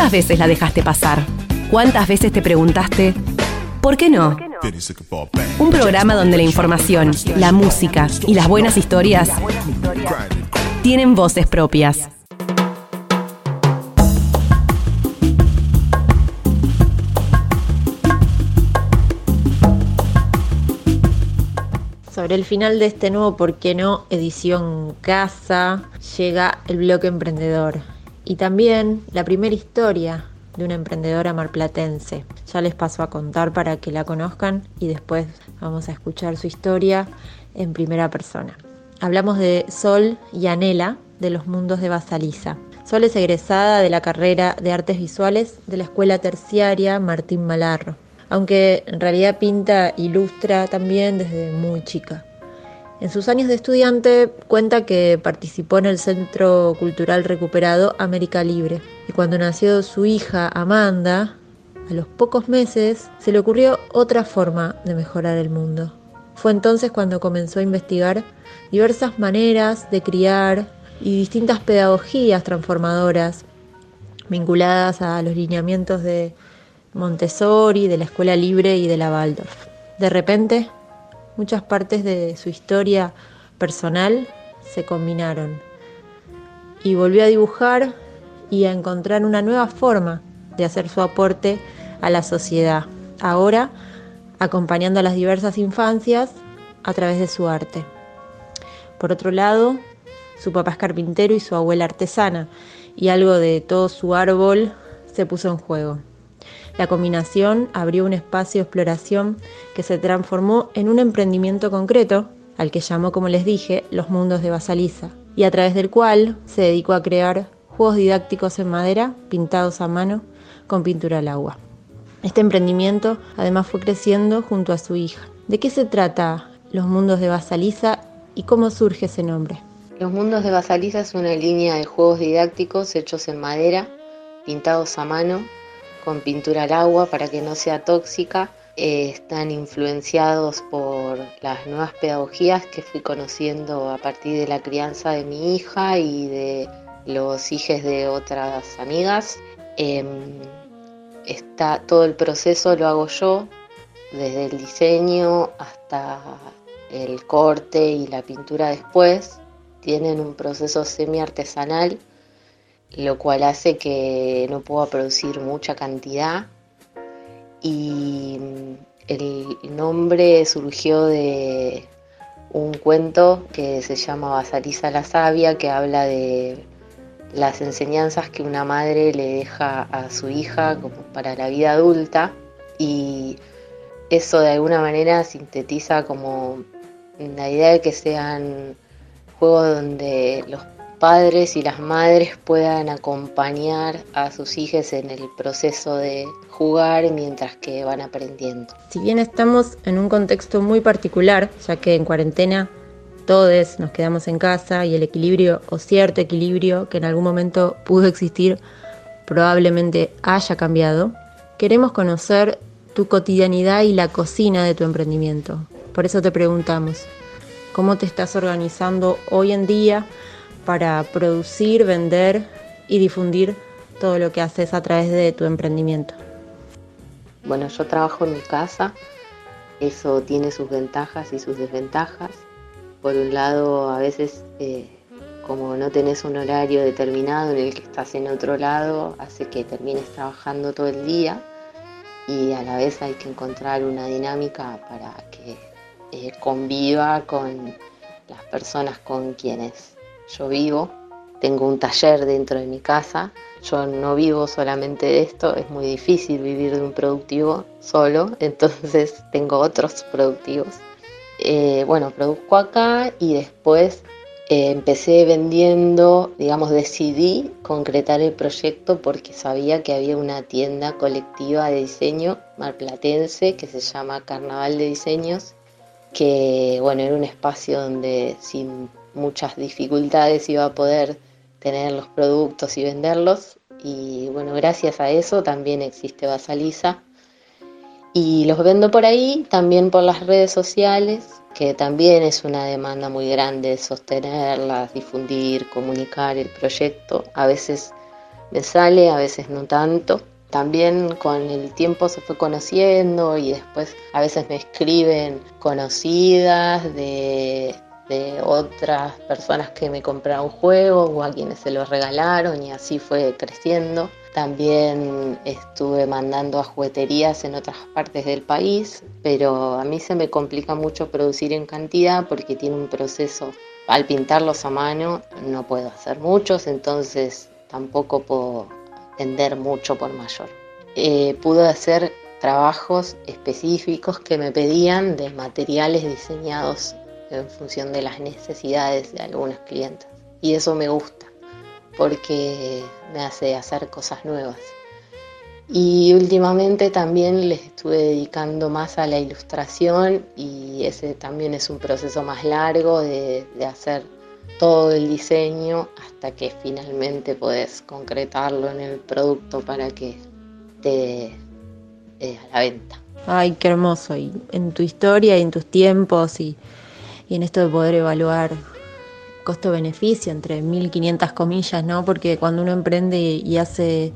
¿Cuántas veces la dejaste pasar? ¿Cuántas veces te preguntaste, ¿por qué no? Un programa donde la información, la música y las buenas historias tienen voces propias. Sobre el final de este nuevo ¿Por qué no? edición Casa, llega el bloque emprendedor y también la primera historia de una emprendedora marplatense. Ya les paso a contar para que la conozcan y después vamos a escuchar su historia en primera persona. Hablamos de Sol y Anela de los mundos de Basaliza. Sol es egresada de la carrera de artes visuales de la escuela terciaria Martín Malarro aunque en realidad pinta ilustra también desde muy chica. En sus años de estudiante cuenta que participó en el Centro Cultural Recuperado América Libre y cuando nació su hija Amanda, a los pocos meses se le ocurrió otra forma de mejorar el mundo. Fue entonces cuando comenzó a investigar diversas maneras de criar y distintas pedagogías transformadoras vinculadas a los lineamientos de Montessori, de la Escuela Libre y de la Waldorf. De repente, muchas partes de su historia personal se combinaron y volvió a dibujar y a encontrar una nueva forma de hacer su aporte a la sociedad, ahora acompañando a las diversas infancias a través de su arte. Por otro lado, su papá es carpintero y su abuela artesana, y algo de todo su árbol se puso en juego. La combinación abrió un espacio de exploración que se transformó en un emprendimiento concreto, al que llamó, como les dije, Los Mundos de Basaliza, y a través del cual se dedicó a crear juegos didácticos en madera pintados a mano con pintura al agua. Este emprendimiento además fue creciendo junto a su hija. ¿De qué se trata Los Mundos de Basaliza y cómo surge ese nombre? Los Mundos de Basaliza es una línea de juegos didácticos hechos en madera, pintados a mano con pintura al agua para que no sea tóxica. Eh, están influenciados por las nuevas pedagogías que fui conociendo a partir de la crianza de mi hija y de los hijos de otras amigas. Em, está, todo el proceso lo hago yo, desde el diseño hasta el corte y la pintura después. Tienen un proceso semi artesanal lo cual hace que no pueda producir mucha cantidad. Y mm, el nombre surgió de un cuento que se llama Basaliza la Sabia, que habla de las enseñanzas que una madre le deja a su hija como para la vida adulta. Y eso de alguna manera sintetiza como la idea de que sean juegos donde los padres y las madres puedan acompañar a sus hijos en el proceso de jugar mientras que van aprendiendo. Si bien estamos en un contexto muy particular, ya que en cuarentena todos nos quedamos en casa y el equilibrio o cierto equilibrio que en algún momento pudo existir probablemente haya cambiado, queremos conocer tu cotidianidad y la cocina de tu emprendimiento. Por eso te preguntamos, ¿cómo te estás organizando hoy en día para producir, vender y difundir todo lo que haces a través de tu emprendimiento? Bueno, yo trabajo en mi casa, eso tiene sus ventajas y sus desventajas. Por un lado, a veces eh, como no tenés un horario determinado en el que estás en otro lado, hace que termines trabajando todo el día y a la vez hay que encontrar una dinámica para que eh, conviva con las personas con quienes yo vivo, tengo un taller dentro de mi casa, yo no vivo solamente de esto, es muy difícil vivir de un productivo solo, entonces tengo otros productivos. Eh, bueno, produzco acá y después eh, empecé vendiendo, digamos, decidí concretar el proyecto porque sabía que había una tienda colectiva de diseño marplatense que se llama Carnaval de Diseños, que bueno, era un espacio donde sin muchas dificultades iba a poder tener los productos y venderlos. Y bueno, gracias a eso también existe Basaliza. Y los vendo por ahí, también por las redes sociales, que también es una demanda muy grande sostenerlas, difundir, comunicar el proyecto. A veces me sale, a veces no tanto. También con el tiempo se fue conociendo y después a veces me escriben conocidas de, de otras personas que me compraron juegos o a quienes se los regalaron y así fue creciendo. También estuve mandando a jugueterías en otras partes del país, pero a mí se me complica mucho producir en cantidad porque tiene un proceso. Al pintarlos a mano no puedo hacer muchos, entonces tampoco puedo vender mucho por mayor. Eh, pude hacer trabajos específicos que me pedían de materiales diseñados en función de las necesidades de algunos clientes. Y eso me gusta porque me hace hacer cosas nuevas. Y últimamente también les estuve dedicando más a la ilustración y ese también es un proceso más largo de, de hacer todo el diseño hasta que finalmente puedes concretarlo en el producto para que esté eh, a la venta. Ay, qué hermoso. Y en tu historia y en tus tiempos y, y en esto de poder evaluar costo-beneficio entre 1500 comillas, ¿no? Porque cuando uno emprende y hace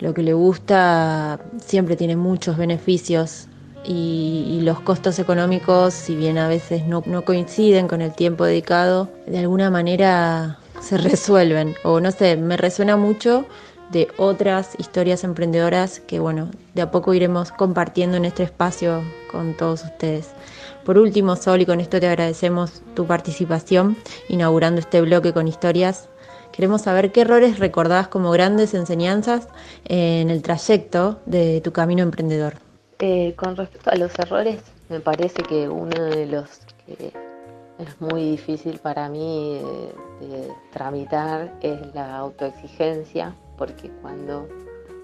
lo que le gusta, siempre tiene muchos beneficios y, los costos económicos, si bien a veces no, no coinciden con el tiempo dedicado, de alguna manera se resuelven. O no sé, me resuena mucho de otras historias emprendedoras que, bueno, de a poco iremos compartiendo en este espacio con todos ustedes. Por último, Sol, y con esto te agradecemos tu participación inaugurando este bloque con historias. Queremos saber qué errores recordás como grandes enseñanzas en el trayecto de tu camino emprendedor. Eh, con respecto a los errores, me parece que uno de los que es muy difícil para mí eh, de tramitar es la autoexigencia, porque cuando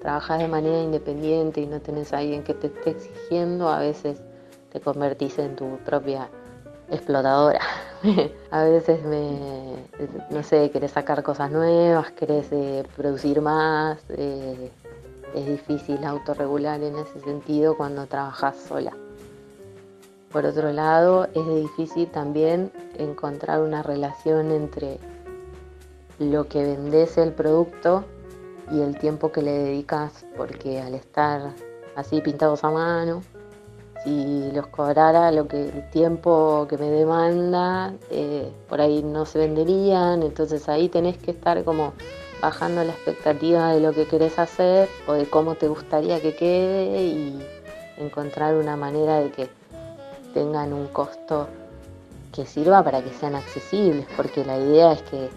trabajas de manera independiente y no tenés a alguien que te esté exigiendo, a veces te convertís en tu propia explotadora. a veces me, no sé, querés sacar cosas nuevas, querés eh, producir más. Eh, es difícil autorregular en ese sentido cuando trabajas sola. Por otro lado, es difícil también encontrar una relación entre lo que vendes el producto y el tiempo que le dedicas, porque al estar así pintados a mano, si los cobrara lo que el tiempo que me demanda, eh, por ahí no se venderían, entonces ahí tenés que estar como bajando la expectativa de lo que querés hacer o de cómo te gustaría que quede y encontrar una manera de que tengan un costo que sirva para que sean accesibles, porque la idea es que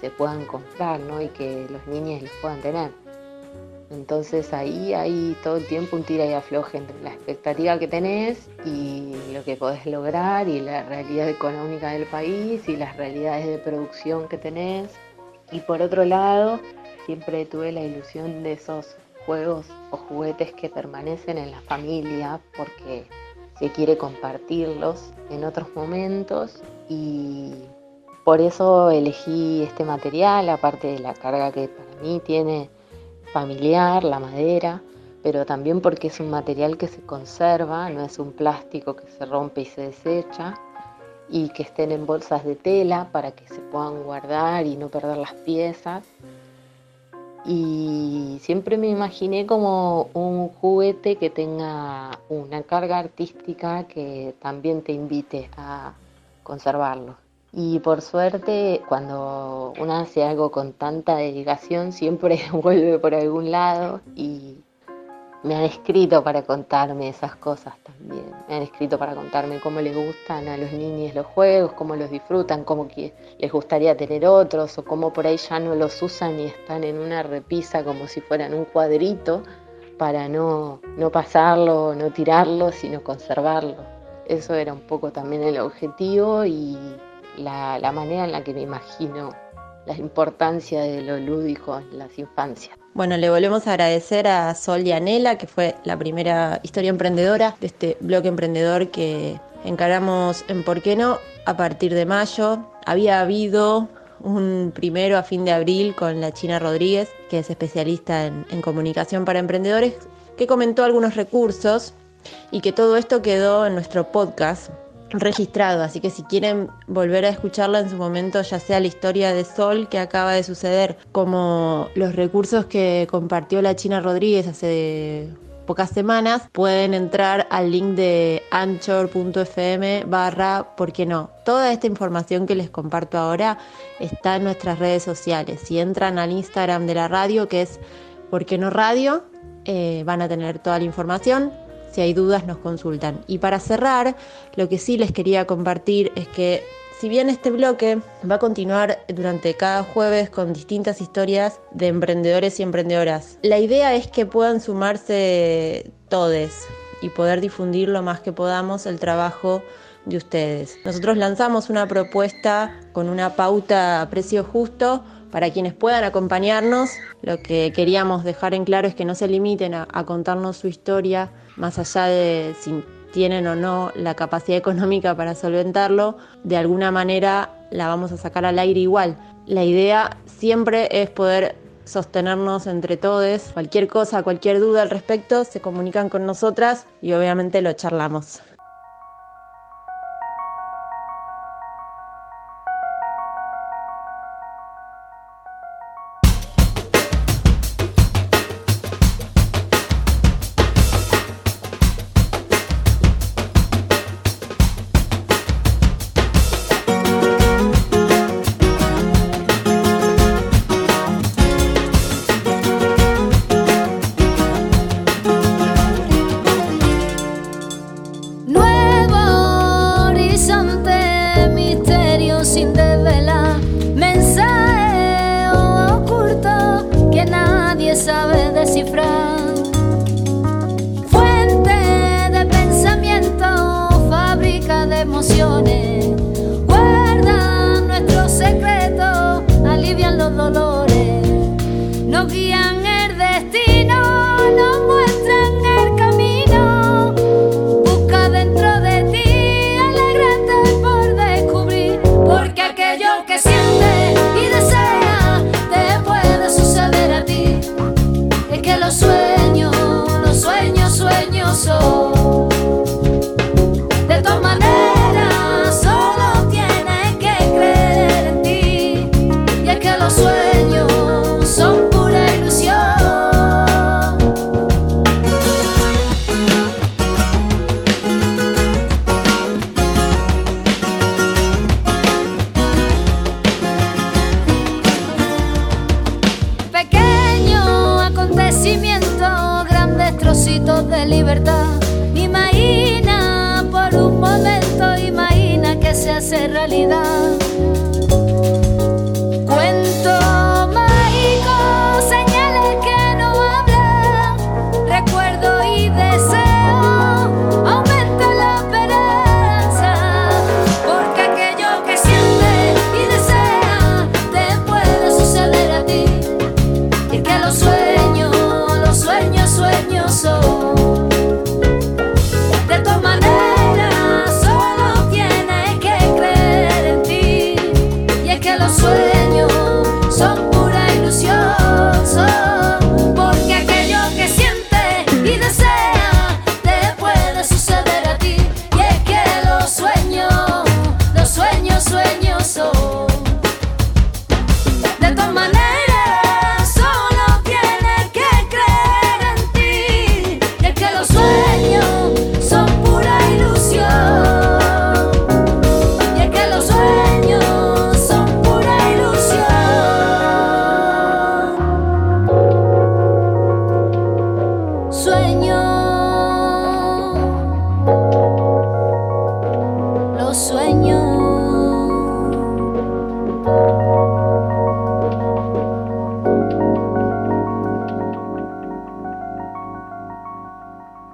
se puedan comprar ¿no? y que los niños los puedan tener. Entonces ahí hay todo el tiempo un tira y afloje entre la expectativa que tenés y lo que podés lograr y la realidad económica del país y las realidades de producción que tenés. Y por otro lado, siempre tuve la ilusión de esos juegos o juguetes que permanecen en la familia porque se quiere compartirlos en otros momentos y por eso elegí este material, aparte de la carga que para mí tiene familiar, la madera, pero también porque es un material que se conserva, no es un plástico que se rompe y se desecha, y que estén en bolsas de tela para que se puedan guardar y no perder las piezas. Y siempre me imaginé como un juguete que tenga una carga artística que también te invite a conservarlo. Y por suerte, cuando uno hace algo con tanta dedicación, siempre vuelve por algún lado y me han escrito para contarme esas cosas también. Me han escrito para contarme cómo les gustan a los niños los juegos, cómo los disfrutan, cómo les gustaría tener otros o cómo por ahí ya no los usan y están en una repisa como si fueran un cuadrito para no, no pasarlo, no tirarlo, sino conservarlo. Eso era un poco también el objetivo y la, manera en la que me imagino la importancia de lo lúdico en las infancias. Bueno, le volvemos a agradecer a Sol y Anela, que fue la primera historia emprendedora de este blog emprendedor que encaramos en Por qué no a partir de mayo. Había habido un primero a fin de abril con la China Rodríguez, que es especialista en comunicación para emprendedores, que comentó algunos recursos y que todo esto quedó en nuestro podcast registrado, así que si quieren volver a escucharla en su momento, ya sea la historia de Sol que acaba de suceder, como los recursos que compartió la China Rodríguez hace pocas semanas, pueden entrar al link de anchor.fm barra, ¿por qué no? Toda esta información que les comparto ahora está en nuestras redes sociales. Si entran al Instagram de la radio, que es ¿por qué no radio? Eh, van a tener toda la información. Si hay dudas nos consultan. Y para cerrar, lo que sí les quería compartir es que si bien este bloque va a continuar durante cada jueves con distintas historias de emprendedores y emprendedoras, la idea es que puedan sumarse todos y poder difundir lo más que podamos el trabajo de ustedes. Nosotros lanzamos una propuesta con una pauta a precio justo para quienes puedan acompañarnos. Lo que queríamos dejar en claro es que no se limiten a, contarnos su historia, más allá de si tienen o no la capacidad económica para solventarlo, de alguna manera la vamos a sacar al aire igual. La idea siempre es poder sostenernos entre todos. Cualquier cosa, cualquier duda al respecto, se comunican con nosotras y obviamente lo charlamos.